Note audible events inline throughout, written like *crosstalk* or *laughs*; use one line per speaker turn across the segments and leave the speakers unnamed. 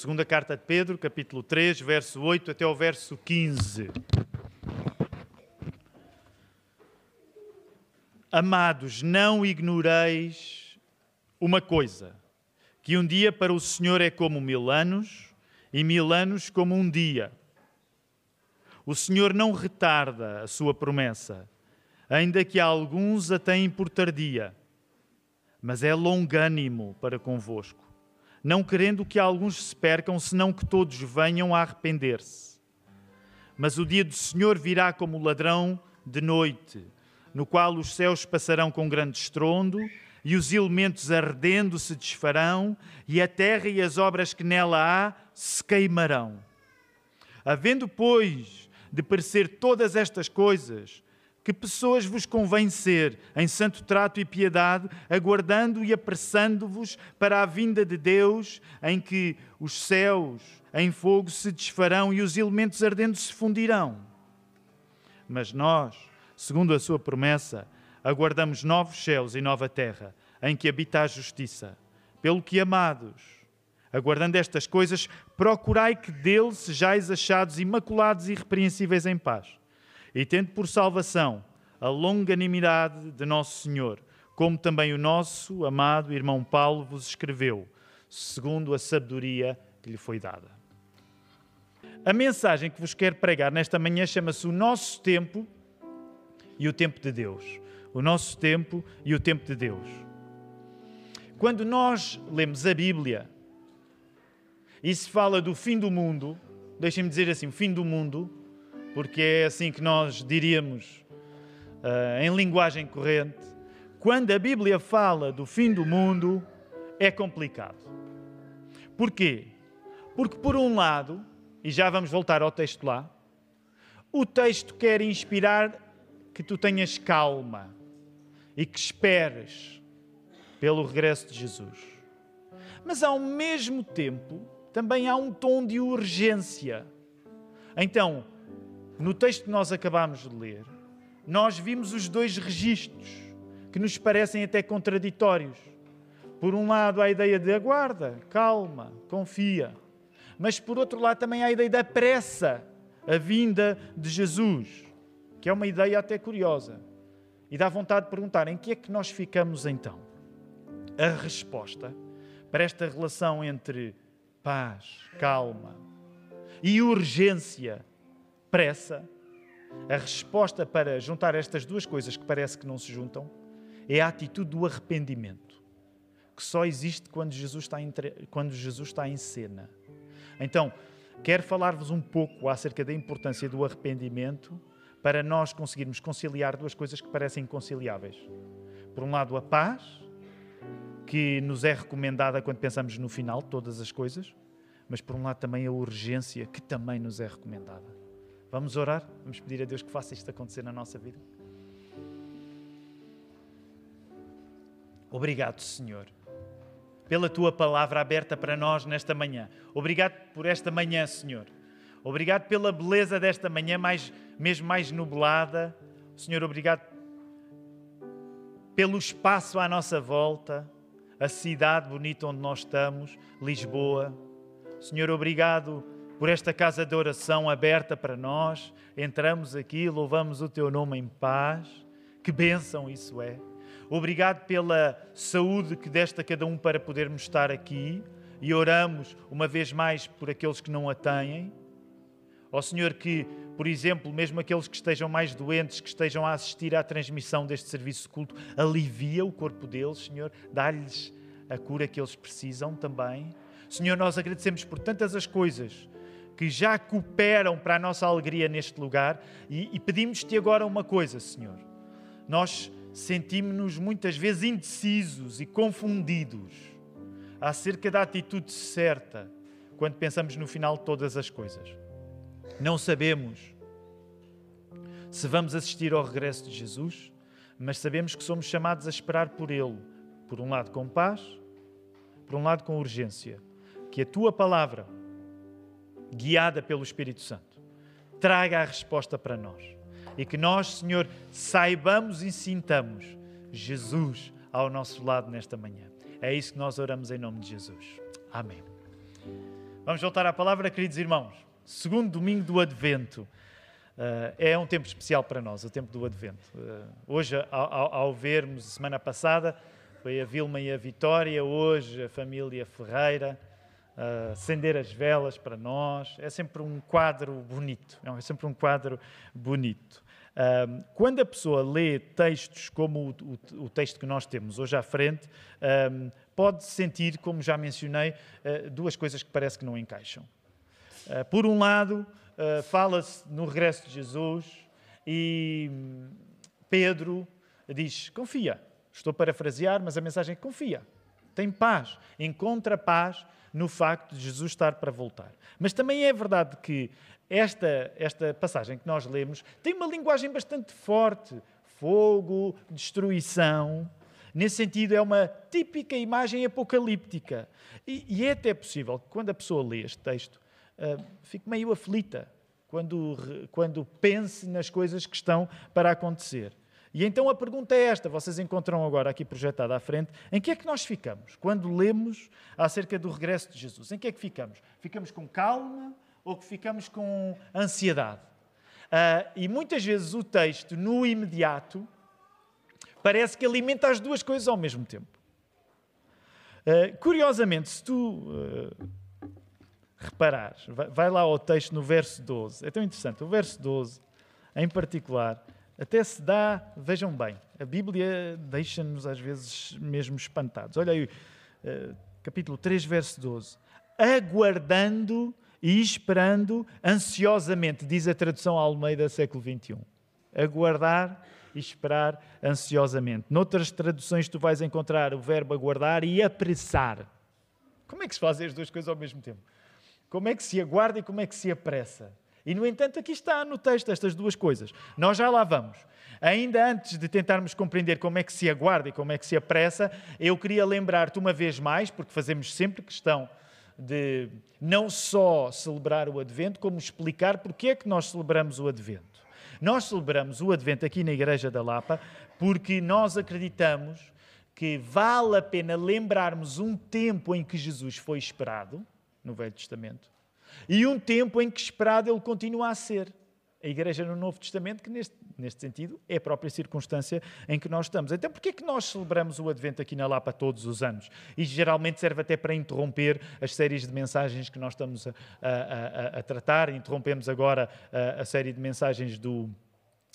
Segunda carta de Pedro, capítulo 3, verso 8 até o verso 15. Amados, não ignoreis uma coisa, que um dia para o Senhor é como mil anos, e mil anos como um dia. O Senhor não retarda a sua promessa, ainda que alguns a têm por tardia, mas é longânimo para convosco, não querendo que alguns se percam, senão que todos venham a arrepender-se. Mas o dia do Senhor virá como ladrão de noite, no qual os céus passarão com grande estrondo, e os elementos ardendo se desfarão, e a terra e as obras que nela há se queimarão. Havendo, pois, de parecer todas estas coisas, que pessoas vos convém ser em santo trato e piedade, aguardando e apressando-vos para a vinda de Deus, em que os céus em fogo se desfarão e os elementos ardentes se fundirão. Mas nós, segundo a sua promessa, aguardamos novos céus e nova terra, em que habita a justiça. Pelo que, amados, aguardando estas coisas, procurai que dele sejais achados imaculados e irrepreensíveis em paz, e tendo por salvação a longanimidade de nosso Senhor, como também o nosso amado irmão Paulo vos escreveu, segundo a sabedoria que lhe foi dada. A mensagem que vos quero pregar nesta manhã chama-se O Nosso Tempo e o Tempo de Deus. O nosso tempo e o tempo de Deus. Quando nós lemos a Bíblia e se fala do fim do mundo, deixem-me dizer assim, o fim do mundo, porque é assim que nós diríamos uh, em linguagem corrente. Quando a Bíblia fala do fim do mundo, é complicado. Porquê? Porque, por um lado, e já vamos voltar ao texto lá, o texto quer inspirar que tu tenhas calma e que esperes pelo regresso de Jesus. Mas ao mesmo tempo, também há um tom de urgência. Então, no texto que nós acabamos de ler, nós vimos os dois registros que nos parecem até contraditórios. Por um lado, a ideia de aguarda, calma, confia. Mas por outro lado, também a ideia da pressa, a vinda de Jesus, que é uma ideia até curiosa. E dá vontade de perguntar: em que é que nós ficamos então? a resposta para esta relação entre paz, calma e urgência, pressa, a resposta para juntar estas duas coisas que parece que não se juntam é a atitude do arrependimento, que só existe quando Jesus está em, quando Jesus está em cena. Então, quero falar-vos um pouco acerca da importância do arrependimento para nós conseguirmos conciliar duas coisas que parecem inconciliáveis. Por um lado, a paz que nos é recomendada quando pensamos no final de todas as coisas, mas por um lado também a urgência que também nos é recomendada. Vamos orar? Vamos pedir a Deus que faça isto acontecer na nossa vida? Obrigado, Senhor, pela tua palavra aberta para nós nesta manhã. Obrigado por esta manhã, Senhor. Obrigado pela beleza desta manhã, mais, mesmo mais nublada. Senhor, obrigado pelo espaço à nossa volta a cidade bonita onde nós estamos, Lisboa. Senhor, obrigado por esta casa de oração aberta para nós. Entramos aqui, louvamos o teu nome em paz. Que bênção isso é. Obrigado pela saúde que deste a cada um para podermos estar aqui e oramos uma vez mais por aqueles que não a têm. Ó Senhor, que, por exemplo, mesmo aqueles que estejam mais doentes, que estejam a assistir à transmissão deste serviço de culto, alivia o corpo deles, Senhor, dá-lhes a cura que eles precisam também. Senhor, nós agradecemos por tantas as coisas que já cooperam para a nossa alegria neste lugar e, e pedimos-te agora uma coisa, Senhor. Nós sentimos-nos muitas vezes indecisos e confundidos acerca da atitude certa quando pensamos no final de todas as coisas. Não sabemos se vamos assistir ao regresso de Jesus, mas sabemos que somos chamados a esperar por Ele, por um lado com paz, por um lado com urgência. Que a tua palavra, guiada pelo Espírito Santo, traga a resposta para nós. E que nós, Senhor, saibamos e sintamos Jesus ao nosso lado nesta manhã. É isso que nós oramos em nome de Jesus. Amém. Vamos voltar à palavra, queridos irmãos. Segundo domingo do Advento. Uh, é um tempo especial para nós, o tempo do Advento. Uh, hoje, ao, ao, ao, vermos, semana passada, foi a Vilma e a Vitória, hoje a família Ferreira, acender as velas para nós. É sempre um quadro bonito, é sempre um quadro bonito. Quando a pessoa lê textos como o, texto que nós temos hoje à frente, pode sentir, como já mencionei, uh, duas coisas que parece que não encaixam. Uh, por um lado, uh, fala-se no regresso de Jesus e Pedro diz: confia. Estou a parafrasear, mas a mensagem é: confia, tem paz, encontra paz no facto de Jesus estar para voltar. Mas também é verdade que esta, esta passagem que nós lemos tem uma linguagem bastante forte: fogo, destruição. Nesse sentido, é uma típica imagem apocalíptica. E, e é até possível que, quando a pessoa lê este texto, uh, fique meio aflita quando, quando pense nas coisas que estão para acontecer. E então a pergunta é esta: vocês encontram agora aqui projetada à frente, em que é que nós ficamos quando lemos acerca do regresso de Jesus? Em que é que ficamos? Ficamos com calma ou que ficamos com ansiedade? Uh, e muitas vezes o texto, no imediato, parece que alimenta as duas coisas ao mesmo tempo. Uh, curiosamente, se tu uh, reparares, vai, vai lá ao texto no verso 12, é tão interessante, o verso 12, em particular, até se dá, vejam bem, a Bíblia deixa-nos às vezes mesmo espantados. Olha aí, uh, capítulo 3, verso 12. Aguardando e esperando ansiosamente, diz a tradução Almeida século XXI. Aguardar e esperar ansiosamente. Noutras traduções tu vais encontrar o verbo aguardar e apressar. Como é que se fazem as duas coisas ao mesmo tempo? Como é que se aguarda e como é que se apressa? E, no entanto, aqui está no texto estas duas coisas. Nós já lá vamos. Ainda antes de tentarmos compreender como é que se aguarda e como é que se apressa, eu queria lembrar-te uma vez mais, porque fazemos sempre questão de não só celebrar o Advento, como explicar porque é que nós celebramos o Advento. Nós celebramos o Advento aqui na Igreja da Lapa porque nós acreditamos que vale a pena lembrarmos um tempo em que Jesus foi esperado, no Velho Testamento, e um tempo em que esperado ele continua a ser. A Igreja no Novo Testamento, que neste, neste sentido é a própria circunstância em que nós estamos. Então, porquê é que nós celebramos o Advento aqui na Lapa todos os anos? E geralmente serve até para interromper as séries de mensagens que nós estamos a, a, a, a tratar. Interrompemos agora a, série de mensagens do.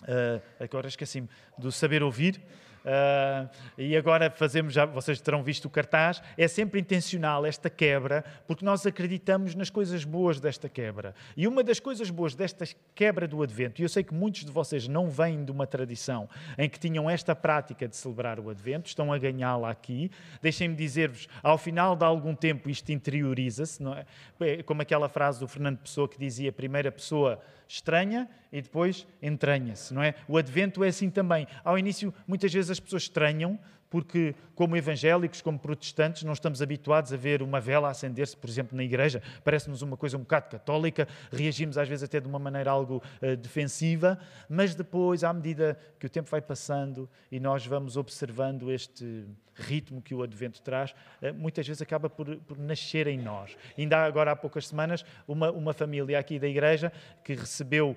Uh, agora esqueci-me, do saber ouvir. Uh, e agora fazemos, já vocês terão visto o cartaz, é sempre intencional esta quebra, porque nós acreditamos nas coisas boas desta quebra. E uma das coisas boas desta quebra do Advento, e eu sei que muitos de vocês não vêm de uma tradição em que tinham esta prática de celebrar o Advento, estão a ganhá-la aqui. Deixem-me dizer-vos, ao final de algum tempo isto interioriza-se, é? é? Como aquela frase do Fernando Pessoa que dizia, primeira pessoa estranha e depois entranha-se, não é? O advento é assim também. Ao início, muitas vezes as pessoas estranham, porque, como evangélicos, como protestantes, não estamos habituados a ver uma vela acender-se, por exemplo, na igreja. Parece-nos uma coisa um bocado católica, reagimos às vezes até de uma maneira algo uh, defensiva, mas depois, à medida que o tempo vai passando e nós vamos observando este ritmo que o advento traz, uh, muitas vezes acaba por, por, nascer em nós. Ainda agora, há poucas semanas, uma, uma família aqui da igreja que recebeu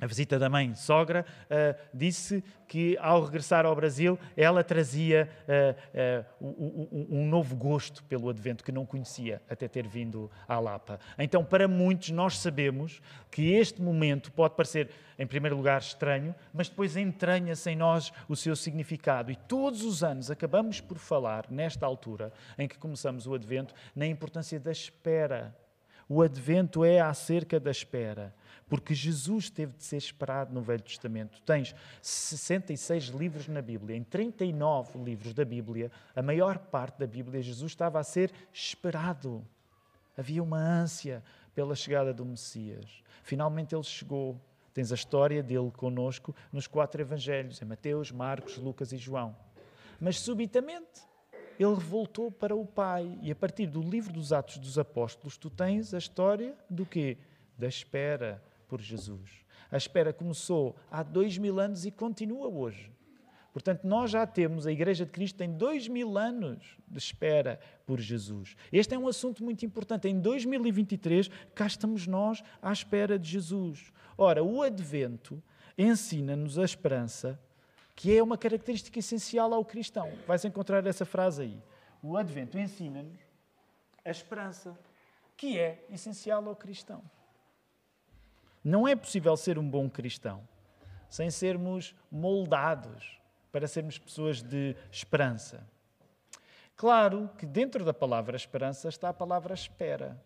a visita da mãe sogra, uh, disse que ao regressar ao Brasil ela trazia uh, uh, um, um, novo gosto pelo advento que não conhecia até ter vindo à Lapa. Então, para muitos, nós sabemos que este momento pode parecer, em primeiro lugar, estranho, mas depois entranha-se em nós o seu significado. E todos os anos acabamos por falar, nesta altura em que começamos o advento, na importância da espera. O advento é acerca da espera porque Jesus teve de ser esperado no Velho Testamento. Tens 66 livros na Bíblia, em 39 livros da Bíblia, a maior parte da Bíblia, Jesus estava a ser esperado. Havia uma ânsia pela chegada do Messias. Finalmente ele chegou. Tens a história dele conosco nos quatro evangelhos, em Mateus, Marcos, Lucas e João. Mas subitamente ele voltou para o Pai. E a partir do livro dos Atos dos Apóstolos, tu tens a história do quê? Da espera, por Jesus. A espera começou há dois mil anos e continua hoje.
Portanto, nós já temos, a Igreja de Cristo tem dois mil anos de espera por Jesus. Este é um assunto muito importante. Em 2023, cá estamos nós à espera de Jesus. Ora, o Advento ensina-nos a esperança, que é uma característica essencial ao cristão. Vais encontrar essa frase aí. O Advento ensina-nos a esperança, que é essencial ao cristão. Não é possível ser um bom cristão sem sermos moldados para sermos pessoas de esperança. Claro que dentro da palavra esperança está a palavra espera.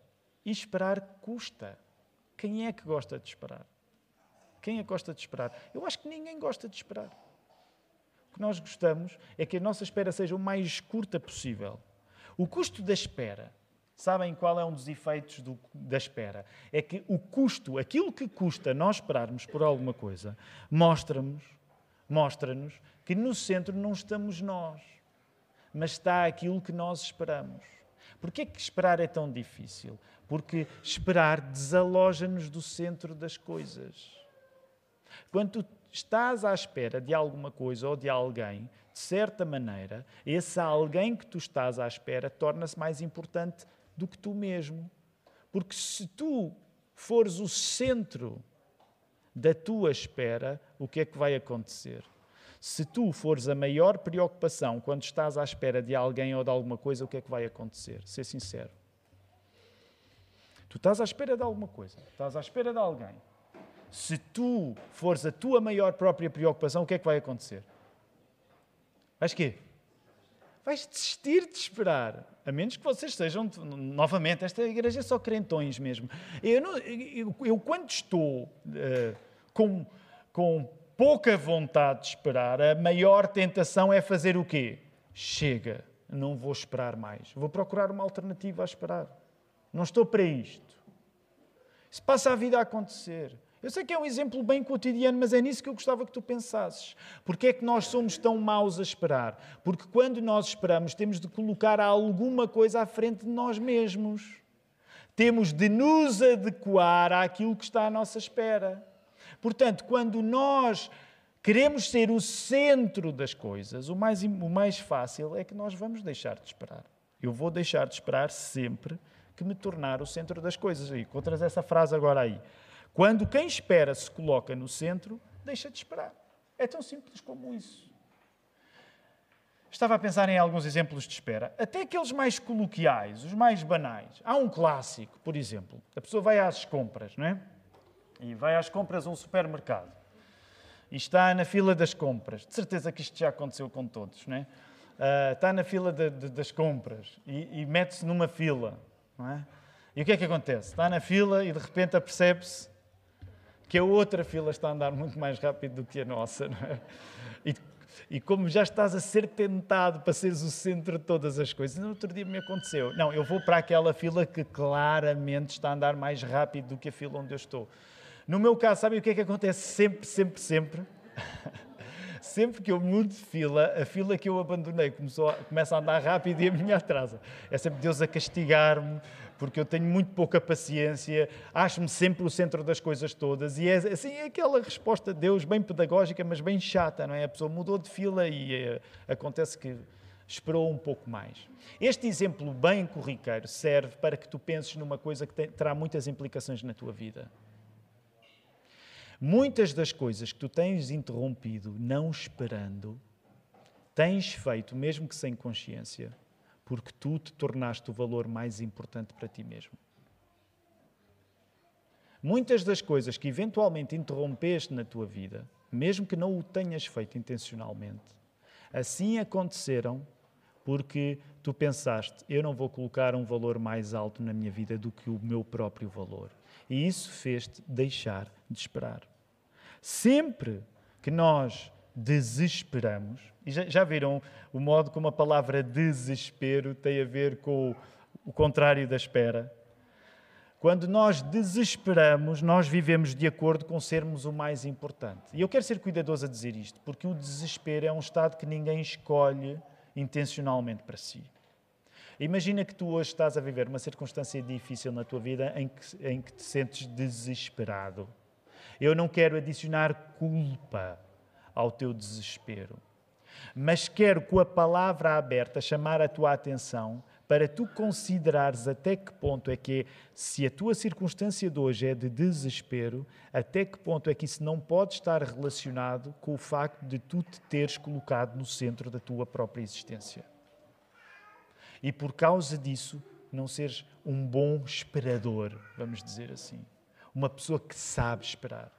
E esperar custa. Quem é que gosta de esperar? Quem é que gosta de esperar? Eu acho que ninguém gosta de esperar. O que nós gostamos é que a nossa espera seja o mais curta possível. O custo da espera, sabem qual é um dos efeitos do, da espera? É que o custo, aquilo que custa nós esperarmos por alguma coisa, mostra-nos mostra-nos que no centro não estamos nós, mas está aquilo que nós esperamos. Porquê que esperar é tão difícil? Porque esperar desaloja-nos do centro das coisas. Quando estás à espera de alguma coisa ou de alguém, de certa maneira, esse alguém que tu estás à espera torna-se mais importante do que tu mesmo. Porque se tu fores o centro da tua espera, o que é que vai acontecer? Se tu fores a maior preocupação quando estás à espera de alguém ou de alguma coisa, o que é que vai acontecer? Ser sincero. Tu estás à espera de alguma coisa, estás à espera de alguém. Se tu fores a tua maior própria preocupação, o que é que vai acontecer? Vais quê? Vais desistir de esperar. A menos que vocês sejam, novamente, esta igreja é só crentões mesmo. Eu, não, eu, eu quando estou uh, com, com pouca vontade de esperar, a maior tentação é fazer o quê? Chega, não vou esperar mais. Vou procurar uma alternativa a esperar. Não estou para isto. Isso passa a vida a acontecer. Eu sei que é um exemplo bem cotidiano, mas é nisso que eu gostava que tu pensasses. Porque é que nós somos tão maus a esperar? Porque quando nós esperamos, temos de colocar alguma coisa à frente de nós mesmos. Temos de nos adequar àquilo que está à nossa espera. Portanto, quando nós queremos ser o centro das coisas, o mais, o mais fácil é que nós vamos deixar de esperar. Eu vou deixar de esperar sempre que me tornar o centro das coisas. E encontras essa frase agora aí. Quando quem espera se coloca no centro, deixa de esperar. É tão simples como isso. Estava a pensar em alguns exemplos de espera, até aqueles mais coloquiais, os mais banais. Há um clássico, por exemplo. A pessoa vai às compras, não é? e vai às compras a um supermercado e está na fila das compras. De certeza que isto já aconteceu com todos, não é? Uh, está na fila de, de, das compras e, e mete-se numa fila, não é? E o que é que acontece? Está na fila e de repente apercebe-se que a outra fila está a andar muito mais rápido do que a nossa, é? E, e como já estás a ser tentado para seres o centro de todas as coisas, no outro dia me aconteceu. Não, eu vou para aquela fila que claramente está a andar mais rápido do que a fila onde eu estou. No meu caso, sabem o que é que acontece sempre, sempre, sempre? *laughs* sempre que eu mudo de fila, a fila que eu abandonei começou a, começa a andar rápido e a minha atrasa. É sempre Deus a castigar-me, porque eu tenho muito pouca paciência, acho-me sempre o centro das coisas todas. E é assim é aquela resposta de Deus, bem pedagógica, mas bem chata, não é? A pessoa mudou de fila e é, acontece que esperou um pouco mais. Este exemplo bem corriqueiro serve para que tu penses numa coisa que tem, terá muitas implicações na tua vida. Muitas das coisas que tu tens interrompido não esperando, tens feito, mesmo que sem consciência, porque tu te tornaste o valor mais importante para ti mesmo. Muitas das coisas que eventualmente interrompeste na tua vida, mesmo que não o tenhas feito intencionalmente, assim aconteceram porque tu pensaste: eu não vou colocar um valor mais alto na minha vida do que o meu próprio valor. E isso fez-te deixar de esperar. Sempre que nós desesperamos, e já, já, viram o modo como a palavra desespero tem a ver com o, o contrário da espera? Quando nós desesperamos, nós vivemos de acordo com sermos o mais importante. E eu quero ser cuidadoso a dizer isto, porque o desespero é um estado que ninguém escolhe intencionalmente para si. Imagina que tu hoje estás a viver uma circunstância difícil na tua vida em que, em que te sentes desesperado. Eu não quero adicionar culpa ao teu desespero. Mas quero com a palavra aberta chamar a tua atenção para tu considerares até que ponto é que, se a tua circunstância de hoje é de desespero, até que ponto é que isso não pode estar relacionado com o facto de tu te teres colocado no centro da tua própria existência. E por causa disso, não seres um bom esperador, vamos dizer assim. Uma pessoa que sabe esperar.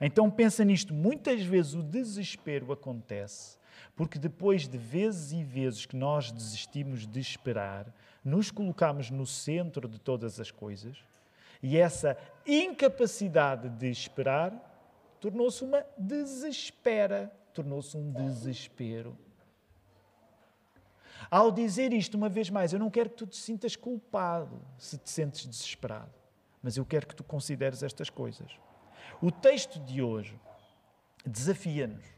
Então pensa nisto, muitas vezes o desespero acontece porque depois de vezes e vezes que nós desistimos de esperar, nos colocamos no centro de todas as coisas e essa incapacidade de esperar tornou-se uma desespera, tornou-se um desespero. Ao dizer isto uma vez mais, eu não quero que tu te sintas culpado se te sentes desesperado, mas eu quero que tu consideres estas coisas. O texto de hoje desafia-nos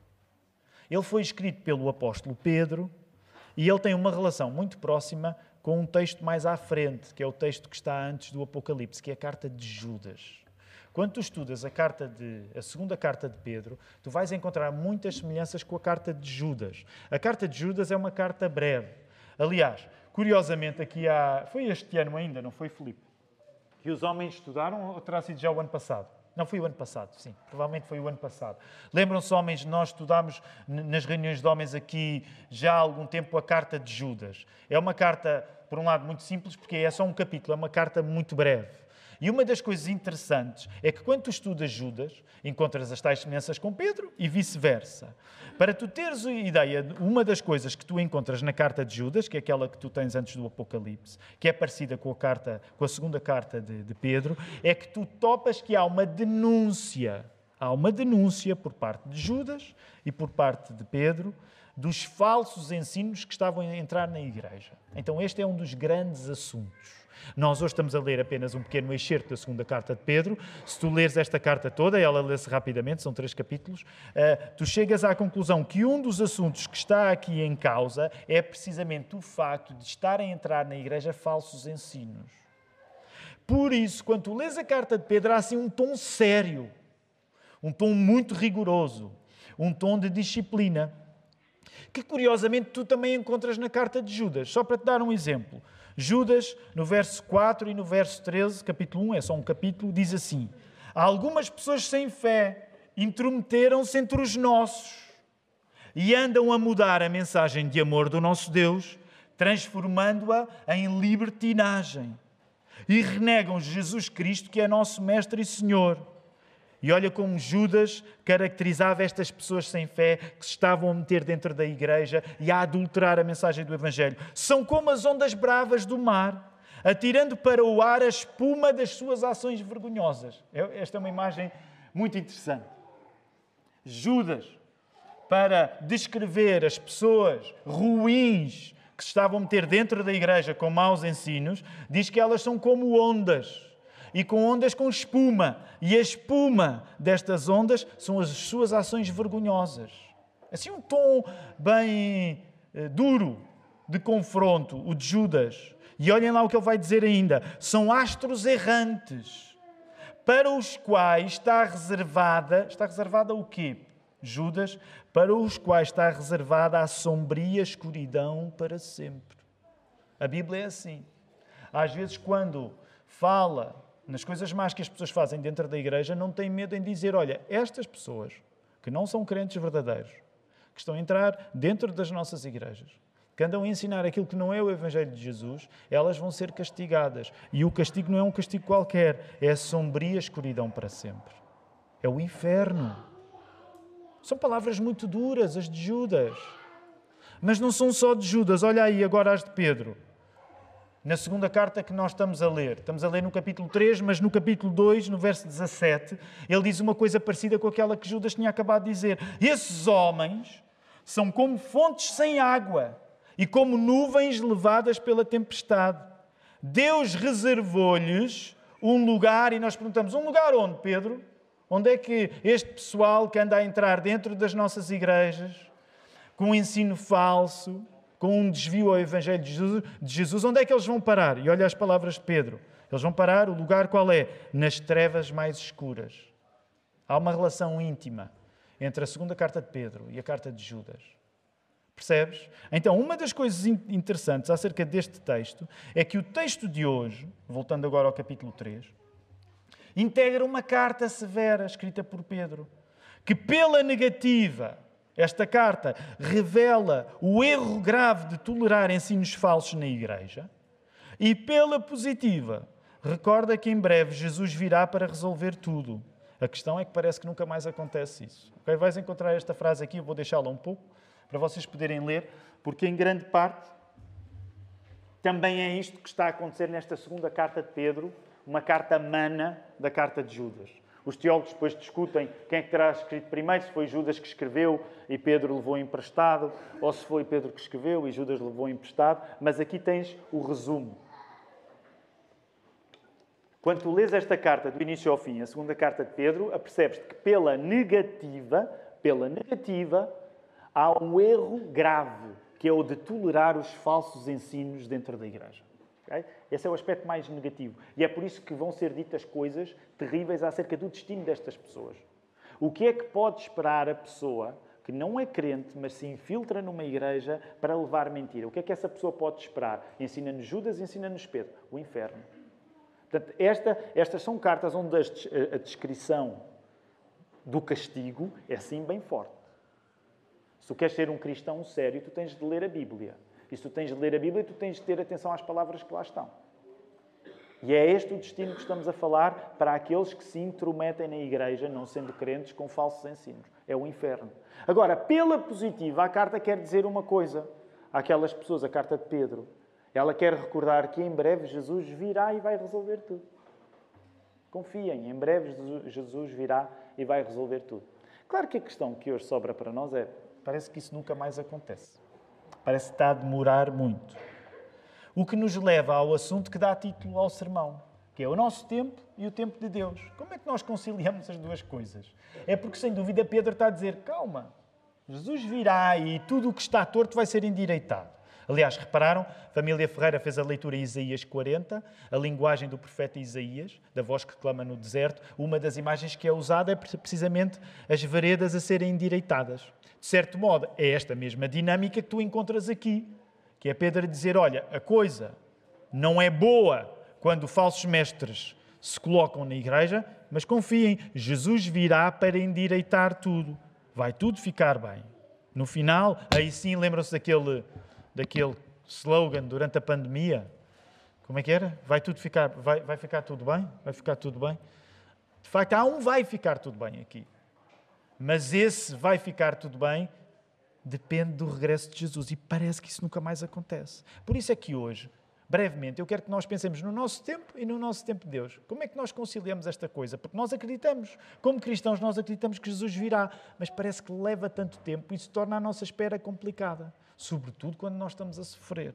ele foi escrito pelo apóstolo Pedro e ele tem uma relação muito próxima com um texto mais à frente, que é o texto que está antes do Apocalipse, que é a carta de Judas. Quando tu estudas a, carta de, a segunda carta de Pedro, tu vais encontrar muitas semelhanças com a carta de Judas. A carta de Judas é uma carta breve. Aliás, curiosamente, aqui há. Foi este ano ainda, não foi, Filipe? Que os homens estudaram ou terá sido já o ano passado? Não, foi o ano passado, sim. Provavelmente foi o ano passado. Lembram-se, homens, nós estudámos nas reuniões de homens aqui já há algum tempo a carta de Judas. É uma carta, por um lado, muito simples, porque é só um capítulo, é uma carta muito breve. E uma das coisas interessantes é que quando tu estudas Judas, encontras as tais semelhanças com Pedro e vice-versa. Para tu teres a ideia, uma das coisas que tu encontras na carta de Judas, que é aquela que tu tens antes do Apocalipse, que é parecida com a, carta, com a segunda carta de, de Pedro, é que tu topas que há uma denúncia. Há uma denúncia por parte de Judas e por parte de Pedro dos falsos ensinos que estavam a entrar na igreja. Então, este é um dos grandes assuntos. Nós hoje estamos a ler apenas um pequeno excerto da segunda carta de Pedro. Se tu leres esta carta toda, ela lê-se rapidamente, são três capítulos, uh, tu chegas à conclusão que um dos assuntos que está aqui em causa é precisamente o facto de estarem a entrar na igreja falsos ensinos. Por isso, quando tu lês a carta de Pedro, há assim um tom sério, um tom muito rigoroso, um tom de disciplina, que curiosamente tu também encontras na carta de Judas. Só para te dar um exemplo. Judas, no verso 4 e no verso 13, capítulo 1, é só um capítulo, diz assim: Algumas pessoas sem fé intrometeram-se entre os nossos e andam a mudar a mensagem de amor do nosso Deus, transformando-a em libertinagem. E renegam Jesus Cristo, que é nosso Mestre e Senhor e olha como Judas caracterizava estas pessoas sem fé que se estavam a meter dentro da igreja e a adulterar a mensagem do Evangelho. São como as ondas bravas do mar, atirando para o ar a espuma das suas ações vergonhosas. É, esta é uma imagem muito interessante. Judas, para descrever as pessoas ruins que se estavam a meter dentro da igreja com maus ensinos, diz que elas são como ondas e com ondas com espuma. E a espuma destas ondas são as suas ações vergonhosas. Assim, um tom bem eh, duro de confronto, o de Judas. E olhem lá o que ele vai dizer ainda: são astros errantes, para os quais está reservada. Está reservada o quê? Judas, para os quais está reservada a sombria escuridão para sempre. A Bíblia é assim. Às vezes, quando fala nas coisas más que as pessoas fazem dentro da igreja, não tem medo em dizer: olha, estas pessoas que não são crentes verdadeiros, que estão a entrar dentro das nossas igrejas, que andam a ensinar aquilo que não é o Evangelho de Jesus, elas vão ser castigadas. E o castigo não é um castigo qualquer, é a sombria escuridão para sempre. É o inferno. São palavras muito duras, as de Judas. Mas não são só de Judas, olha aí agora as de Pedro na segunda carta que nós estamos a ler. Estamos a ler no capítulo 3, mas no capítulo 2, no verso 17, ele diz uma coisa parecida com aquela que Judas tinha acabado de dizer. Esses homens são como fontes sem água e como nuvens levadas pela tempestade. Deus reservou-lhes um lugar, e nós perguntamos: um lugar onde, Pedro? Onde é que este pessoal que anda a entrar dentro das nossas igrejas, com um ensino falso, com um desvio ao Evangelho de Jesus, de Jesus, onde é que eles vão parar? E olha as palavras de Pedro. Eles vão parar, o lugar qual é? Nas trevas mais escuras. Há uma relação íntima entre a segunda carta de Pedro e a carta de Judas. Percebes? Então, uma das coisas interessantes acerca deste texto é que o texto de hoje, voltando agora ao capítulo 3, integra uma carta severa escrita por Pedro, que pela negativa, esta carta revela o erro grave de tolerar ensinos falsos na igreja, e pela positiva, recorda que em breve Jesus virá para resolver tudo. A questão é que parece que nunca mais acontece isso. Okay? Vais encontrar esta frase aqui, eu vou deixá-la um pouco para vocês poderem ler, porque em grande parte também é isto que está a acontecer nesta segunda carta de Pedro, uma carta mana da carta de Judas. Os teólogos depois discutem quem é que terá escrito primeiro, se foi Judas que escreveu e Pedro levou emprestado, ou se foi Pedro que escreveu e Judas levou emprestado, mas aqui tens o resumo. Quando tu lês esta carta do início ao fim, a segunda carta de Pedro, apercebes-te que pela negativa, pela negativa, há um erro grave, que é o de tolerar os falsos ensinos dentro da igreja. Okay? Esse é o aspecto mais negativo. E é por isso que vão ser ditas coisas terríveis acerca do destino destas pessoas. O que é que pode esperar a pessoa que não é crente, mas se infiltra numa igreja para levar mentira? O que é que essa pessoa pode esperar? Ensina-nos Judas, ensina-nos Pedro. O inferno. Portanto, esta, estas são cartas onde a descrição do castigo é assim bem forte. Se tu queres ser um cristão sério, tu tens de ler a Bíblia. E se tu tens de ler a Bíblia, tu tens de ter atenção às palavras que lá estão. E é este o destino que estamos a falar para aqueles que se intrometem na igreja, não sendo crentes, com falsos ensinos. É o inferno. Agora, pela positiva, a carta quer dizer uma coisa àquelas pessoas, a carta de Pedro. Ela quer recordar que em breve Jesus virá e vai resolver tudo. Confiem, em breve Jesus virá e vai resolver tudo. Claro que a questão que hoje sobra para nós é: parece que isso nunca mais acontece. Parece que está a demorar muito. O que nos leva ao assunto que dá título ao sermão, que é o nosso tempo e o tempo de Deus. Como é que nós conciliamos as duas coisas? É porque, sem dúvida, Pedro está a dizer: calma, Jesus virá e tudo o que está torto vai ser endireitado. Aliás, repararam, família Ferreira fez a leitura em Isaías 40, a linguagem do profeta Isaías, da voz que clama no deserto. Uma das imagens que é usada é precisamente as veredas a serem endireitadas. De certo modo, é esta mesma dinâmica que tu encontras aqui, que é Pedro dizer: olha, a coisa não é boa quando falsos mestres se colocam na igreja, mas confiem, Jesus virá para endireitar tudo. Vai tudo ficar bem. No final, aí sim, lembram-se daquele, daquele slogan durante a pandemia? Como é que era? Vai tudo ficar, vai, vai ficar tudo bem? Vai ficar tudo bem? De facto, há um vai ficar tudo bem aqui. Mas esse vai ficar tudo bem depende do regresso de Jesus. E parece que isso nunca mais acontece. Por isso é que hoje, brevemente, eu quero que nós pensemos no nosso tempo e no nosso tempo de Deus. Como é que nós conciliamos esta coisa? Porque nós acreditamos, como cristãos, nós acreditamos que Jesus virá, mas parece que leva tanto tempo e isso torna a nossa espera complicada, sobretudo quando nós estamos a sofrer.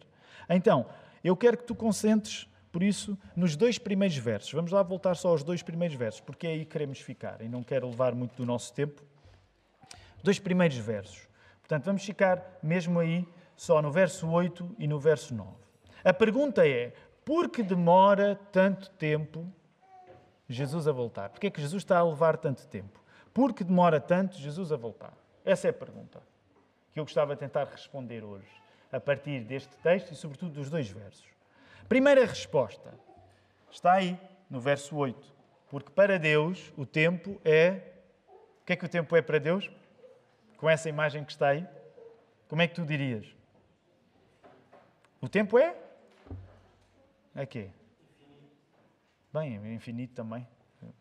Então, eu quero que tu concentres por isso, nos dois primeiros versos, vamos lá voltar só aos dois primeiros versos, porque é aí que queremos ficar e não quero levar muito do nosso tempo dois primeiros versos. Portanto, vamos ficar mesmo aí, só no verso 8 e no verso 9. A pergunta é: por que demora tanto tempo Jesus a voltar? Por que é que Jesus está a levar tanto tempo? Por que demora tanto Jesus a voltar? Essa é a pergunta que eu gostava de tentar responder hoje, a partir deste texto e, sobretudo, dos dois versos. Primeira resposta está aí, no verso 8. Porque para Deus o tempo é. O que é que o tempo é para Deus? com essa imagem que está aí? Como é que tu dirias? O tempo é? É quê? Bem, é infinito também.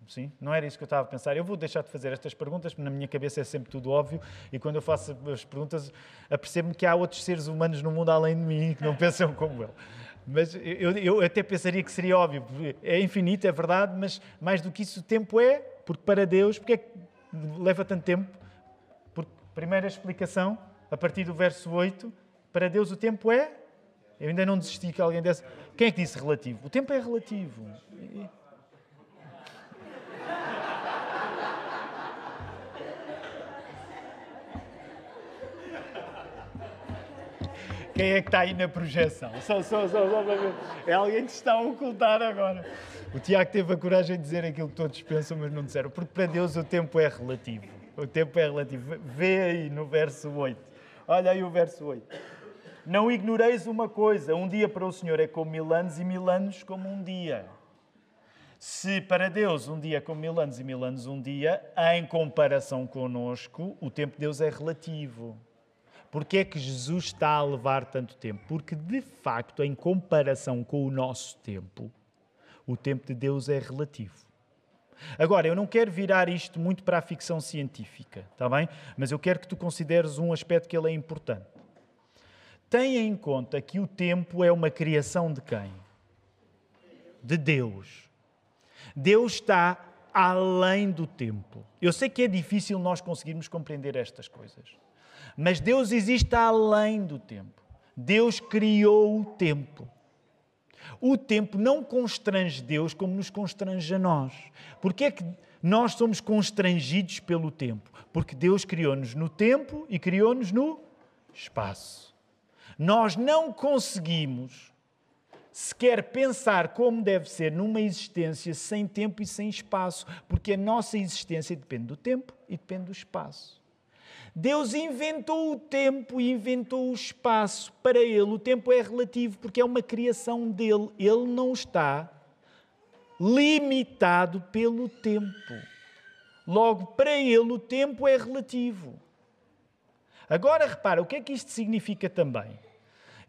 Sim, não era isso que eu estava a pensar. Eu vou deixar de fazer estas perguntas, porque na minha cabeça é sempre tudo óbvio, e quando eu faço as perguntas, apercebo-me que há outros seres humanos no mundo além de mim que não *laughs* pensam como eu. Mas eu, eu até pensaria que seria óbvio. É infinito, é verdade, mas mais do que isso, o tempo é, porque para Deus, porque é que leva tanto tempo? Primeira explicação, a partir do verso 8, para Deus o tempo é. Eu ainda não desisti que alguém desse. Quem é que disse relativo? O tempo é relativo. Quem é que está aí na projeção? Só, só, só, só para ver. É alguém que está a ocultar agora. O Tiago teve a coragem de dizer aquilo que todos pensam, mas não disseram. Porque para Deus o tempo é relativo. O tempo é relativo. Vê aí no verso 8. Olha aí o verso 8. Não ignoreis uma coisa: um dia para o Senhor é como mil anos e mil anos como um dia. Se para Deus um dia é como mil anos e mil anos um dia, em comparação conosco, o tempo de Deus é relativo. Porquê é que Jesus está a levar tanto tempo? Porque, de facto, em comparação com o nosso tempo, o tempo de Deus é relativo. Agora, eu não quero virar isto muito para a ficção científica, está bem? Mas eu quero que tu consideres um aspecto que ele é importante. Tenha em conta que o tempo é uma criação de quem? De Deus. Deus está além do tempo. Eu sei que é difícil nós conseguirmos compreender estas coisas, mas Deus existe além do tempo. Deus criou o tempo. O tempo não constrange Deus como nos constrange a nós. Porque é que nós somos constrangidos pelo tempo? Porque Deus criou-nos no tempo e criou-nos no espaço. Nós não conseguimos sequer pensar como deve ser numa existência sem tempo e sem espaço, porque a nossa existência depende do tempo e depende do espaço. Deus inventou o tempo e inventou o espaço. Para Ele, o tempo é relativo porque é uma criação dele. Ele não está limitado pelo tempo. Logo, para Ele, o tempo é relativo. Agora, repara, o que é que isto significa também?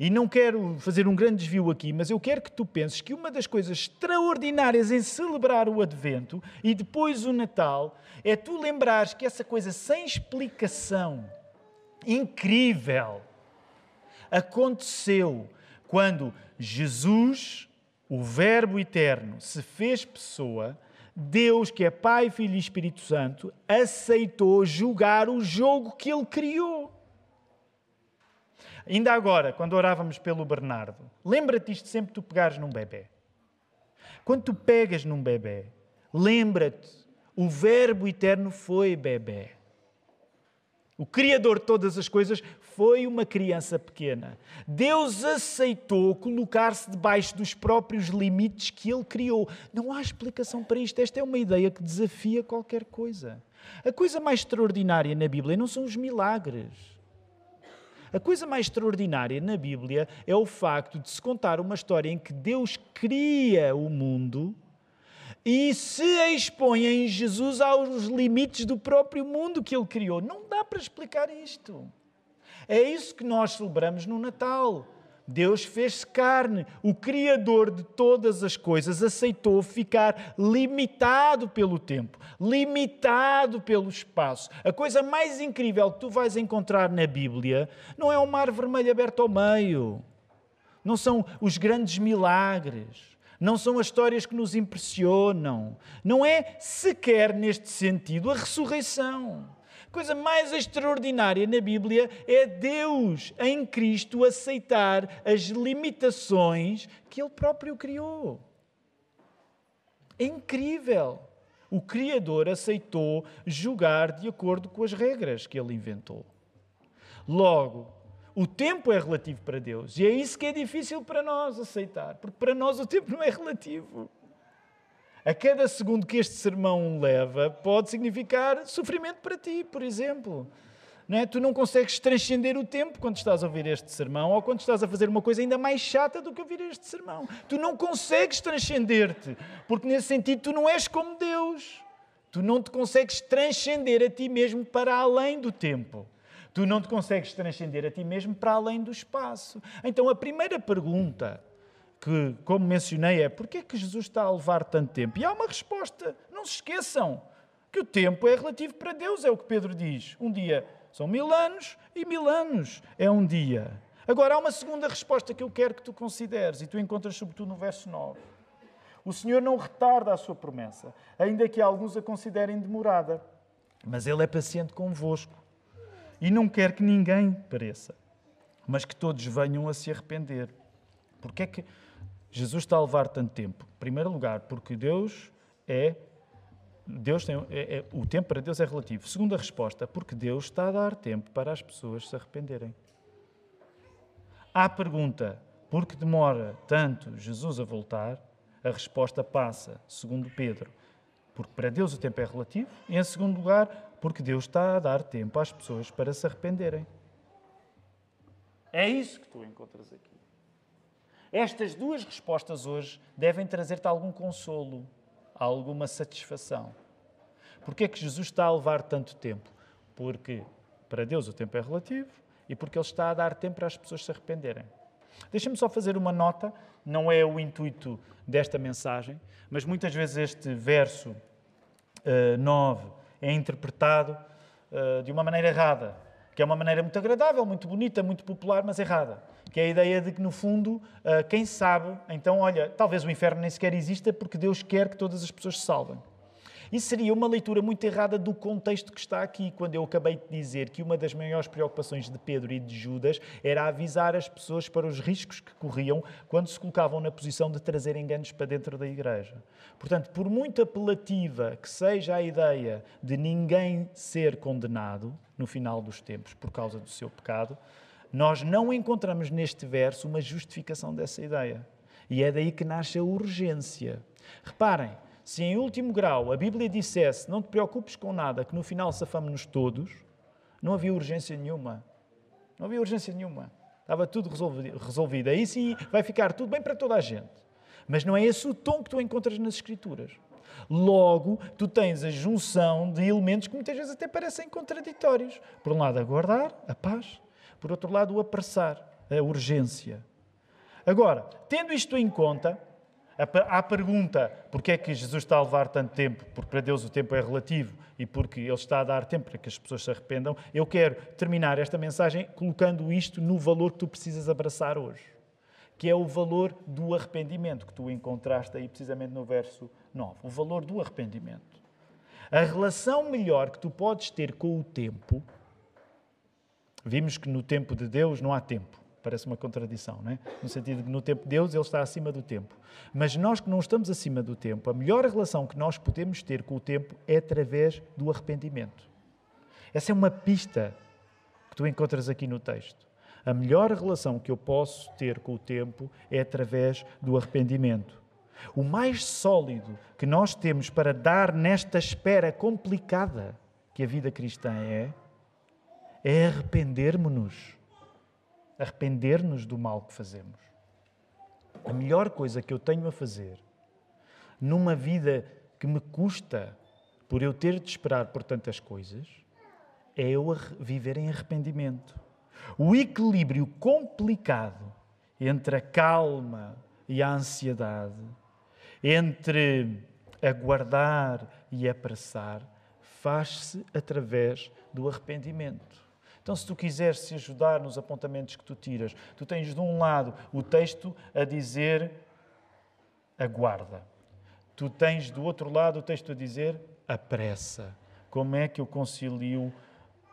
E não quero fazer um grande desvio aqui, mas eu quero que tu penses que uma das coisas extraordinárias em celebrar o Advento e depois o Natal é tu lembrares que essa coisa sem explicação, incrível, aconteceu quando Jesus, o Verbo eterno, se fez pessoa. Deus, que é Pai, Filho e Espírito Santo, aceitou jogar o jogo que ele criou. Ainda agora, quando orávamos pelo Bernardo, lembra-te isto sempre que tu pegares num bebê. Quando tu pegas num bebê, lembra-te, o Verbo eterno foi bebê. O Criador de todas as coisas foi uma criança pequena. Deus aceitou colocar-se debaixo dos próprios limites que Ele criou. Não há explicação para isto. Esta é uma ideia que desafia qualquer coisa. A coisa mais extraordinária na Bíblia não são os milagres. A coisa mais extraordinária na Bíblia é o facto de se contar uma história em que Deus cria o mundo e se expõe em Jesus aos limites do próprio mundo que ele criou. Não dá para explicar isto. É isso que nós celebramos no Natal. Deus fez-se carne. O Criador de todas as coisas aceitou ficar limitado pelo tempo, limitado pelo espaço. A coisa mais incrível que tu vais encontrar na Bíblia não é o mar vermelho aberto ao meio, não são os grandes milagres. Não são as histórias que nos impressionam. Não é sequer neste sentido a ressurreição coisa mais extraordinária na Bíblia é Deus, em Cristo, aceitar as limitações que Ele próprio criou. É incrível. O Criador aceitou julgar de acordo com as regras que Ele inventou. Logo, o tempo é relativo para Deus e é isso que é difícil para nós aceitar, porque para nós o tempo não é relativo. A cada segundo que este sermão leva pode significar sofrimento para ti, por exemplo. Não é? Tu não consegues transcender o tempo quando estás a ouvir este sermão ou quando estás a fazer uma coisa ainda mais chata do que ouvir este sermão. Tu não consegues transcender-te, porque nesse sentido tu não és como Deus. Tu não te consegues transcender a ti mesmo para além do tempo. Tu não te consegues transcender a ti mesmo para além do espaço. Então a primeira pergunta que, como mencionei, é porquê é que Jesus está a levar tanto tempo? E há uma resposta. Não se esqueçam que o tempo é relativo para Deus, é o que Pedro diz. Um dia são mil anos e mil anos é um dia. Agora, há uma segunda resposta que eu quero que tu consideres, e tu encontras sobretudo no verso 9. O Senhor não retarda a sua promessa, ainda que alguns a considerem demorada, mas Ele é paciente convosco e não quer que ninguém pereça, mas que todos venham a se arrepender. Porquê é que Jesus está a levar tanto tempo? Em primeiro lugar, porque Deus é. Deus tem, é, é, o tempo para Deus é relativo. Segunda resposta, porque Deus está a dar tempo para as pessoas se arrependerem. À pergunta, por que demora tanto Jesus a voltar? A resposta passa, segundo Pedro, porque para Deus o tempo é relativo. E em segundo lugar, porque Deus está a dar tempo às pessoas para se arrependerem. É isso que tu encontras aqui. Estas duas respostas hoje devem trazer-te algum consolo, alguma satisfação. Porquê é que Jesus está a levar tanto tempo? Porque para Deus o tempo é relativo e porque Ele está a dar tempo para as pessoas se arrependerem. Deixa-me só fazer uma nota, não é o intuito desta mensagem, mas muitas vezes este verso uh, 9 é interpretado uh, de uma maneira errada, que é uma maneira muito agradável, muito bonita, muito popular, mas errada que é a ideia de que, no fundo, ah, quem sabe, então, olha, talvez o inferno nem sequer exista porque Deus quer que todas as pessoas se salvem. Isso seria uma leitura muito errada do contexto que está aqui, quando eu acabei de dizer que uma das maiores preocupações de Pedro e de Judas era avisar as pessoas para os riscos que corriam quando se colocavam na posição de trazer enganos para dentro da igreja. Portanto, por muito apelativa que seja a ideia de ninguém ser condenado no final dos tempos por causa do seu pecado, nós não encontramos neste verso uma justificação dessa ideia. E é daí que nasce a urgência. Reparem, se em último grau a Bíblia dissesse não te preocupes com nada, que no final safamos-nos todos, não havia urgência nenhuma. Não havia urgência nenhuma. Estava tudo resolvido. Aí sim vai ficar tudo bem para toda a gente. Mas não é esse o tom que tu encontras nas Escrituras. Logo, tu tens a junção de elementos que muitas vezes até parecem contraditórios. Por um lado, a guardar a paz por outro lado, o apressar, a urgência. Agora, tendo isto em conta, a pergunta porque é que Jesus está a levar tanto tempo, porque para Deus o tempo é relativo e porque Ele está a dar tempo para que as pessoas se arrependam, eu quero terminar esta mensagem colocando isto no valor que tu precisas abraçar hoje, que é o valor do arrependimento, que tu encontraste aí precisamente no verso 9. O valor do arrependimento. A relação melhor que tu podes ter com o tempo Vimos que no tempo de Deus não há tempo. Parece uma contradição, não é? No sentido de que no tempo de Deus ele está acima do tempo. Mas nós que não estamos acima do tempo, a melhor relação que nós podemos ter com o tempo é através do arrependimento. Essa é uma pista que tu encontras aqui no texto. A melhor relação que eu posso ter com o tempo é através do arrependimento. O mais sólido que nós temos para dar nesta espera complicada que a vida cristã é, é arrependermos-nos. Arrepender-nos do mal que fazemos. A melhor coisa que eu tenho a fazer numa vida que me custa por eu ter de esperar por tantas coisas é eu viver em arrependimento. O equilíbrio complicado entre a calma e a ansiedade, entre aguardar e apressar, faz-se através do arrependimento. Então, se tu quiseres se ajudar nos apontamentos que tu tiras, tu tens de um lado o texto a dizer aguarda. Tu tens do outro lado o texto a dizer apressa. Como é que eu concilio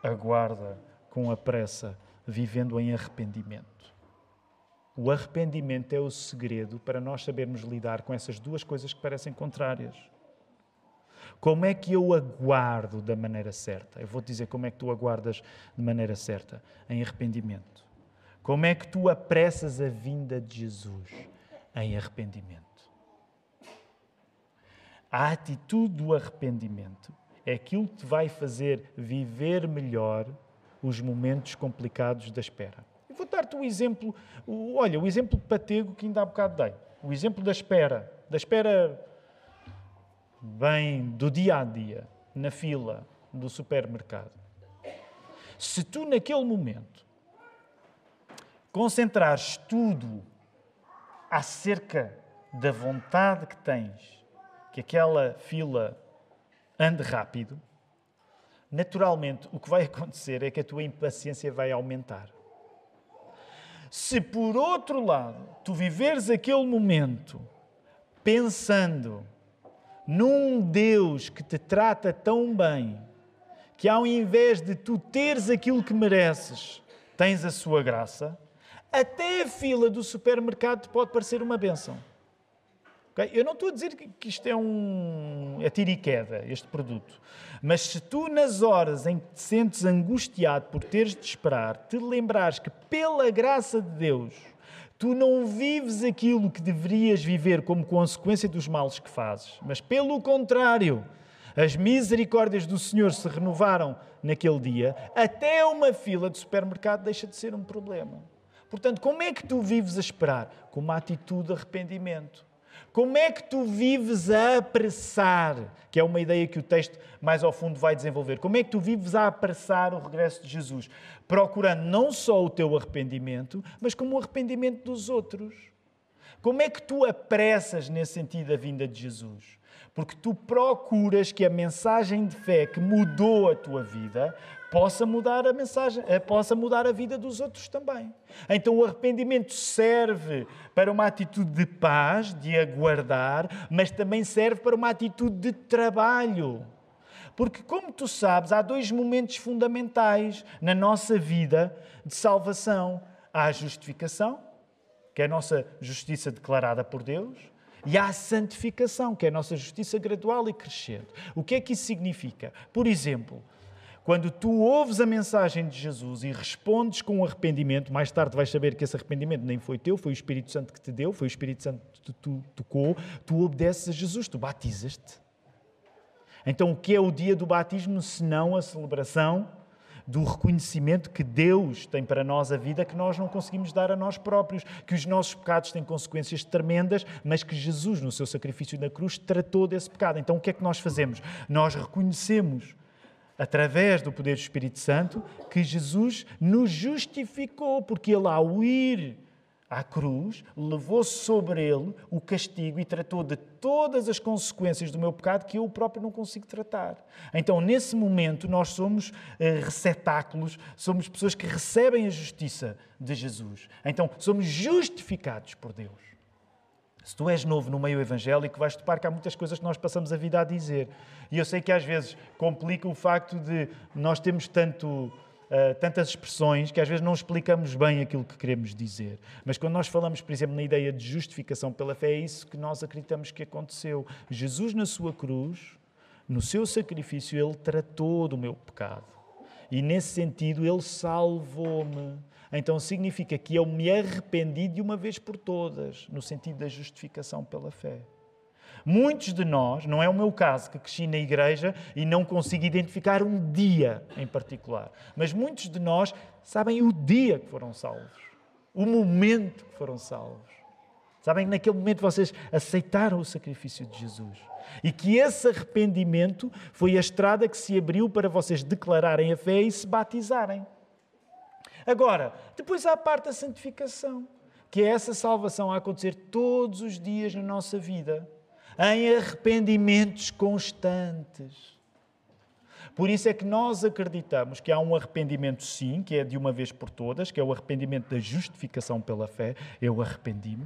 a guarda com a pressa, vivendo em arrependimento? O arrependimento é o segredo para nós sabermos lidar com essas duas coisas que parecem contrárias. Como é que eu aguardo da maneira certa? Eu vou te dizer como é que tu aguardas de maneira certa, em arrependimento. Como é que tu apressas a vinda de Jesus? Em arrependimento. A atitude do arrependimento é aquilo que te vai fazer viver melhor os momentos complicados da espera. Eu vou dar-te um exemplo, olha, o exemplo patego que ainda há bocado dei. O exemplo da espera, da espera vem do dia a dia, na fila do supermercado, se tu naquele momento concentrares tudo acerca da vontade que tens que aquela fila ande rápido, naturalmente o que vai *laughs* acontecer é que a tua impaciência vai aumentar. Se por outro lado tu viveres aquele momento pensando num Deus que te trata tão bem, que ao invés de tu teres aquilo que mereces, tens a sua graça, até a fila do supermercado te pode parecer uma benção. Eu não estou a dizer que isto é um é tiro e queda, este produto. Mas se tu, nas horas em que te sentes angustiado por teres de esperar, te lembrares que, pela graça de Deus, tu não vives aquilo que deverias viver como consequência dos males que fazes, mas pelo contrário, as misericórdias do Senhor se renovaram naquele dia, até uma fila de supermercado deixa de ser um problema. Portanto, como é que tu vives a esperar? Com uma atitude de arrependimento. Como é que tu vives a apressar? Que é uma ideia que o texto mais ao fundo vai desenvolver. Como é que tu vives a apressar o regresso de Jesus? Procurando não só o teu arrependimento, mas como o arrependimento dos outros. Como é que tu apressas nesse sentido a vinda de Jesus? Porque tu procuras que a mensagem de fé que mudou a tua vida possa mudar a mensagem, eh, possa mudar a vida dos outros também. Então o arrependimento serve para uma atitude de paz, de aguardar, mas também serve para uma atitude de trabalho. Porque, como tu sabes, há dois momentos fundamentais na nossa vida de salvação: há a justificação, que é a nossa justiça declarada por Deus, e a santificação, que é a nossa justiça gradual e crescente. O que é que isso significa? Por exemplo, quando tu ouves a mensagem de Jesus e respondes com arrependimento, mais tarde vais saber que esse arrependimento nem foi teu, foi o Espírito Santo que te deu, foi o Espírito Santo que te tocou, tu obedeces a Jesus, tu batizas-te. Então, o que é o dia do batismo senão a celebração do reconhecimento que Deus tem para nós a vida que nós não conseguimos dar a nós próprios, que os nossos pecados têm consequências tremendas, mas que Jesus, no seu sacrifício na cruz, tratou desse pecado. Então, o que é que nós fazemos? Nós reconhecemos através do poder do Espírito Santo, que Jesus nos justificou, porque ele, ao ir à cruz, levou sobre ele o castigo e tratou de todas as consequências do meu pecado que eu próprio não consigo tratar. Então, nesse momento, nós somos eh, receptáculos, somos pessoas que recebem a justiça de Jesus. Então, somos justificados por Deus. Se tu és novo no meio evangélico, vais topar que há muitas coisas que nós passamos a vida a dizer. E eu sei que às vezes complica o facto de nós termos tanto, uh, tantas expressões que às vezes não explicamos bem aquilo que queremos dizer. Mas quando nós falamos, por exemplo, na ideia de justificação pela fé, é isso que nós acreditamos que aconteceu. Jesus, na sua cruz, no seu sacrifício, ele tratou do meu pecado. E nesse sentido, ele salvou-me. Então significa que eu me arrependi de uma vez por todas, no sentido da justificação pela fé. Muitos de nós, não é o meu caso, que cresci na igreja e não consigo identificar um dia em particular, mas muitos de nós sabem o dia que foram salvos, o momento que foram salvos. Sabem que naquele momento vocês aceitaram o sacrifício de Jesus. E que esse arrependimento foi a estrada que se abriu para vocês declararem a fé e se batizarem. Agora, depois há a parte da santificação, que é essa salvação a acontecer todos os dias na nossa vida, em arrependimentos constantes. Por isso é que nós acreditamos que há um arrependimento, sim, que é de uma vez por todas, que é o arrependimento da justificação pela fé. Eu arrependi-me.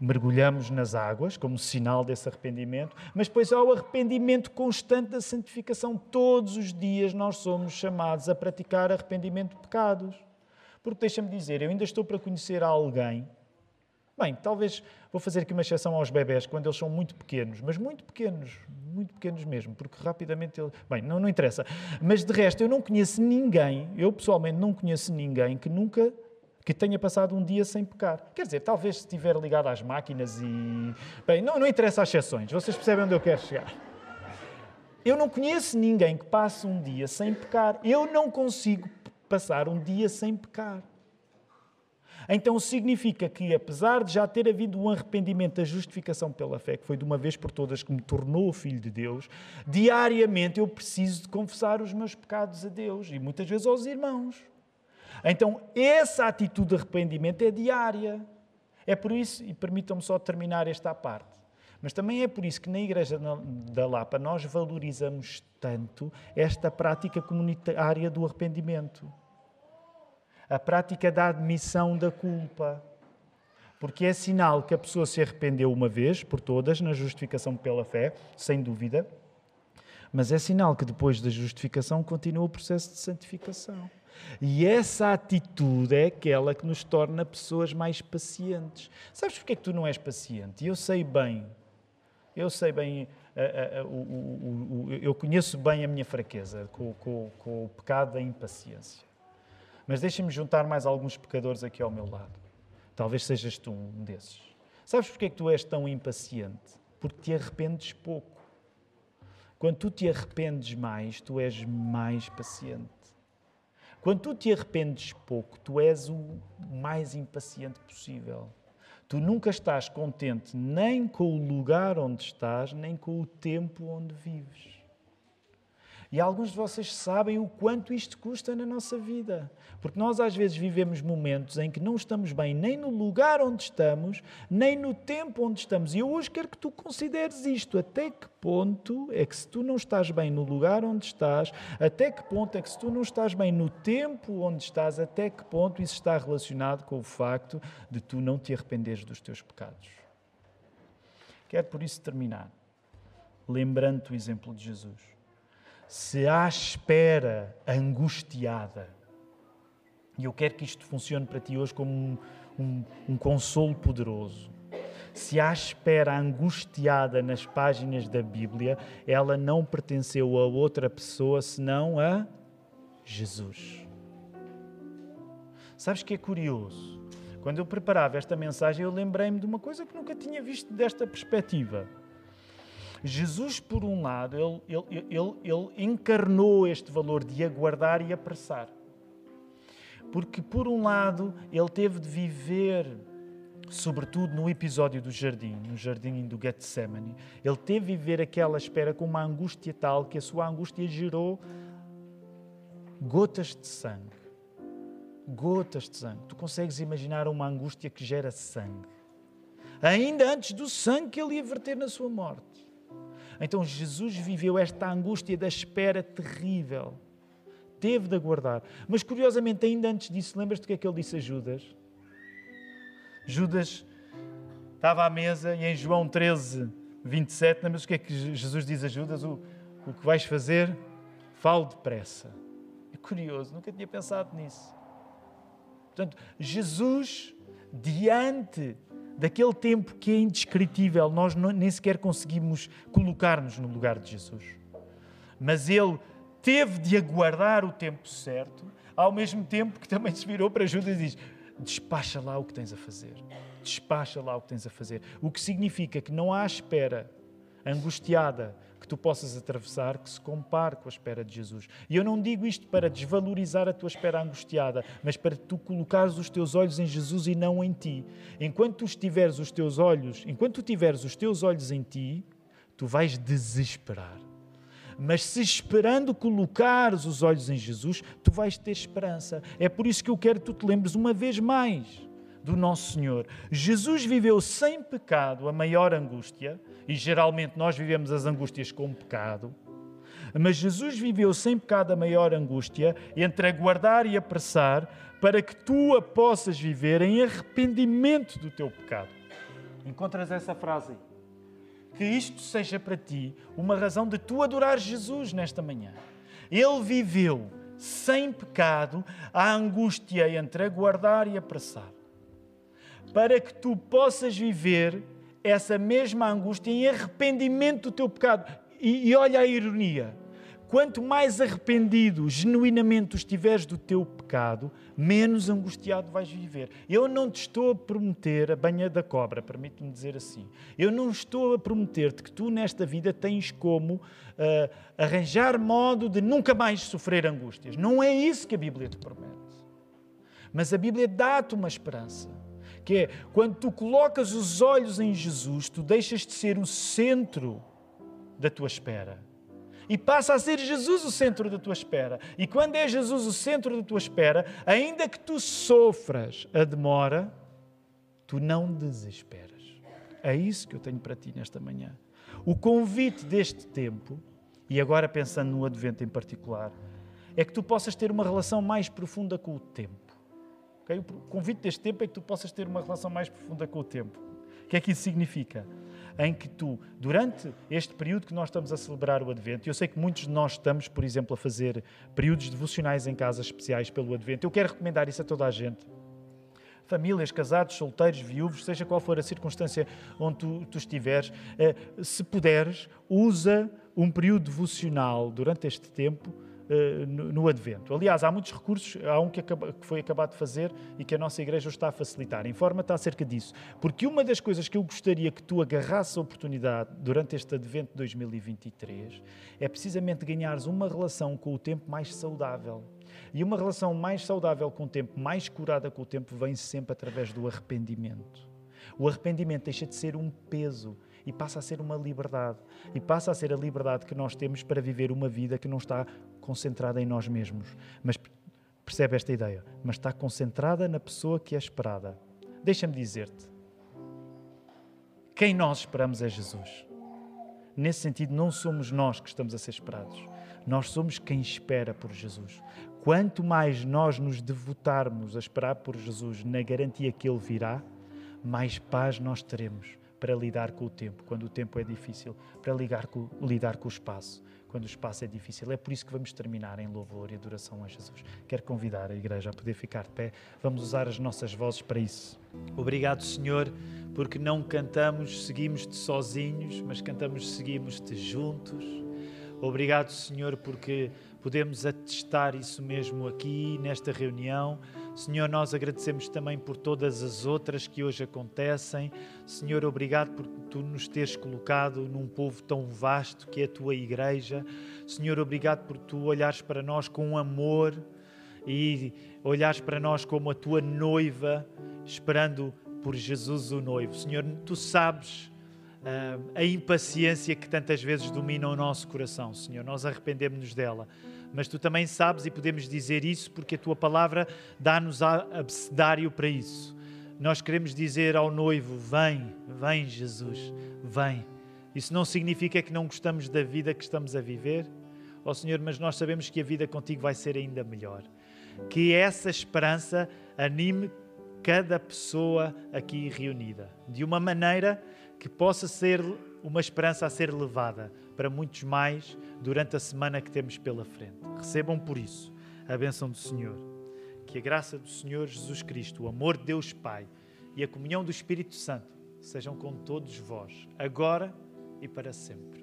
Mergulhamos nas águas como sinal desse arrependimento, mas depois há o arrependimento constante da santificação. Todos os dias nós somos chamados a praticar arrependimento de pecados. Porque deixa-me dizer, eu ainda estou para conhecer alguém. Bem, talvez vou fazer aqui uma exceção aos bebés quando eles são muito pequenos, mas muito pequenos, muito pequenos mesmo, porque rapidamente ele. Bem, não, não interessa. Mas de resto, eu não conheço ninguém, eu pessoalmente não conheço ninguém que nunca que tenha passado um dia sem pecar. Quer dizer, talvez se estiver ligado às máquinas e. Bem, não, não interessa as exceções, vocês percebem onde eu quero chegar. Eu não conheço ninguém que passe um dia sem pecar. Eu não consigo passar um dia sem pecar. Então significa que, apesar de já ter havido um arrependimento da justificação pela fé, que foi de uma vez por todas que me tornou filho de Deus, diariamente eu preciso de confessar os meus pecados a Deus e muitas vezes aos irmãos. Então, essa atitude de arrependimento é diária. É por isso, e permitam-me só terminar esta parte, mas também é por isso que na Igreja da Lapa nós valorizamos tanto esta prática comunitária do arrependimento. A prática da admissão da culpa. Porque é sinal que a pessoa se arrependeu uma vez por todas, na justificação pela fé, sem dúvida, mas é sinal que depois da justificação continua o processo de santificação. E essa atitude é aquela que nos torna pessoas mais pacientes. Sabes porque é que tu não és paciente? Eu sei bem eu sei bem, uh, uh, eu conheço bem a minha fraqueza com, com, com o pecado da impaciência. Mas deixa-me juntar mais alguns pecadores aqui ao meu lado. Talvez sejas tu um desses. Sabes porque é que tu és tão impaciente? Porque te arrependes pouco. Quando tu te arrependes mais, tu és mais paciente. Quando tu te arrependes pouco, tu és o mais impaciente possível. Tu nunca estás contente nem com o lugar onde estás, nem com o tempo onde vives. E alguns de vocês sabem o quanto isto custa na nossa vida. Porque nós às vezes vivemos momentos em que não estamos bem nem no lugar onde estamos, nem no tempo onde estamos. E eu hoje quero que tu consideres isto. Até que ponto é que se tu não estás bem no lugar onde estás, até que ponto é que se tu não estás bem no tempo onde estás, até que ponto isso está relacionado com o facto de tu não te arrependeres dos teus pecados. Quero por isso terminar lembrando-te o exemplo de Jesus se à espera angustiada, e eu quero que isto funcione para ti hoje como um, um, um consolo poderoso. Se à espera angustiada nas páginas da Bíblia, ela não pertenceu a outra pessoa senão a Jesus. Sabes que é curioso? Quando eu preparava esta mensagem, eu lembrei-me de uma coisa que nunca tinha visto desta perspectiva. Jesus, por um lado, ele, ele, ele, ele encarnou este valor de aguardar e apressar. Porque, por um lado, ele teve de viver, sobretudo no episódio do jardim, no jardim do Getsemane, ele teve de viver aquela espera com uma angústia tal que a sua angústia gerou gotas de sangue. Gotas de sangue. Tu consegues imaginar uma angústia que gera sangue. Ainda antes do sangue que ele ia verter na sua morte. Então Jesus viveu esta angústia da espera terrível. Teve de aguardar. Mas curiosamente, ainda antes disso, lembras-te do que é que ele disse a Judas? Judas estava à mesa e em João 13, 27, lembras-te o que é que Jesus diz a Judas? O, o que vais fazer? Fale depressa. É curioso, nunca tinha pensado nisso. Portanto, Jesus, diante daquele tempo que é indescritível, nós não, nem sequer conseguimos colocar-nos no lugar de Jesus. Mas ele teve de aguardar o tempo certo, ao mesmo tempo que também se virou para Judas e diz: despacha lá o que tens a fazer. Despacha lá o que tens a fazer. O que significa que não há espera angustiada que tu possas atravessar que se compare com a espera de Jesus. E eu não digo isto para desvalorizar a tua espera angustiada, mas para tu colocares os teus olhos em Jesus e não em ti. Enquanto tu estiveres os teus olhos, enquanto tu tiveres os teus olhos em ti, tu vais desesperar. Mas se esperando colocares os olhos em Jesus, tu vais ter esperança. É por isso que eu quero que tu te lembres uma vez mais do Nosso Senhor. Jesus viveu sem pecado a maior angústia, e geralmente nós vivemos as angústias com pecado, mas Jesus viveu sem pecado a maior angústia entre aguardar e apressar para que tu a possas viver em arrependimento do teu pecado. Encontras essa frase aí? Que isto seja para ti uma razão de tu adorar Jesus nesta manhã. Ele viveu sem pecado a angústia entre aguardar e apressar para que tu possas viver essa mesma angústia em arrependimento do teu pecado. E, e olha a ironia. Quanto mais arrependido genuinamente estiveres do teu pecado, menos angustiado vais viver. Eu não te estou a prometer a banha da cobra, permite-me dizer assim. Eu não estou a prometer-te que tu nesta vida tens como uh, arranjar modo de nunca mais sofrer angústias. Não é isso que a Bíblia te promete. Mas a Bíblia dá-te uma esperança que é quando tu colocas os olhos em Jesus, tu deixas de ser o centro da tua espera. E passa a ser Jesus o centro da tua espera. E quando é Jesus o centro da tua espera, ainda que tu sofras a demora, tu não desesperas. É isso que eu tenho para ti nesta manhã. O convite deste tempo, e agora pensando no Advento em particular, é que tu possas ter uma relação mais profunda com o tempo. Okay? O convite deste tempo é que tu possas ter uma relação mais profunda com o tempo. O que é que isso significa? Em que tu, durante este período que nós estamos a celebrar o Advento, e eu sei que muitos de nós estamos, por exemplo, a fazer períodos devocionais em casas especiais pelo Advento, eu quero recomendar isso a toda a gente. Famílias, casados, solteiros, viúvos, seja qual for a circunstância onde tu, tu estiveres, eh, se puderes, usa um período devocional durante este tempo no, no, Advento. Aliás, há muitos recursos, há um que, acaba, que, foi acabado de fazer e que a nossa igreja está a facilitar. Informa-te acerca disso. Porque uma das coisas que eu gostaria que tu agarrasses a oportunidade durante este Advento 2023 é precisamente ganhares uma relação com o tempo mais saudável. E uma relação mais saudável com o tempo, mais curada com o tempo, vem sempre através do arrependimento. O arrependimento deixa de ser um peso e passa a ser uma liberdade. E passa a ser a liberdade que nós temos para viver uma vida que não está concentrada em nós mesmos. Mas percebe esta ideia? Mas está concentrada na pessoa que é esperada. Deixa-me dizer-te: quem nós esperamos é Jesus. Nesse sentido, não somos nós que estamos a ser esperados. Nós somos quem espera por Jesus. Quanto mais nós nos devotarmos a esperar por Jesus na garantia que Ele virá, mais paz nós teremos para lidar com o tempo, quando o tempo é difícil, para lidar com, lidar com o espaço, quando o espaço é difícil. É por isso que vamos terminar em louvor e adoração a Jesus. Quero convidar a igreja a poder ficar de pé. Vamos usar as nossas vozes para isso. Obrigado, Senhor, porque não cantamos, seguimos-te sozinhos, mas cantamos, seguimos-te juntos. Obrigado, Senhor, porque podemos atestar isso mesmo aqui nesta reunião. Senhor, nós agradecemos também por todas as outras que hoje acontecem. Senhor, obrigado por tu nos teres colocado num povo tão vasto que é a tua igreja. Senhor, obrigado por tu olhares para nós com amor e olhares para nós como a tua noiva, esperando por Jesus o noivo. Senhor, tu sabes uh, a impaciência que tantas vezes domina o nosso coração, Senhor. Nós arrependemos-nos dela. Mas tu também sabes e podemos dizer isso porque a tua palavra dá-nos abecedário para isso. Nós queremos dizer ao noivo: Vem, vem, Jesus, vem. Isso não significa que não gostamos da vida que estamos a viver, ó oh, Senhor, mas nós sabemos que a vida contigo vai ser ainda melhor. Que essa esperança anime cada pessoa aqui reunida, de uma maneira que possa ser uma esperança a ser levada para muitos mais durante a semana que temos pela frente. Recebam por isso a bênção do Senhor. Que a graça do Senhor Jesus Cristo, o amor de Deus Pai e a comunhão do Espírito Santo sejam com todos vós, agora e para sempre.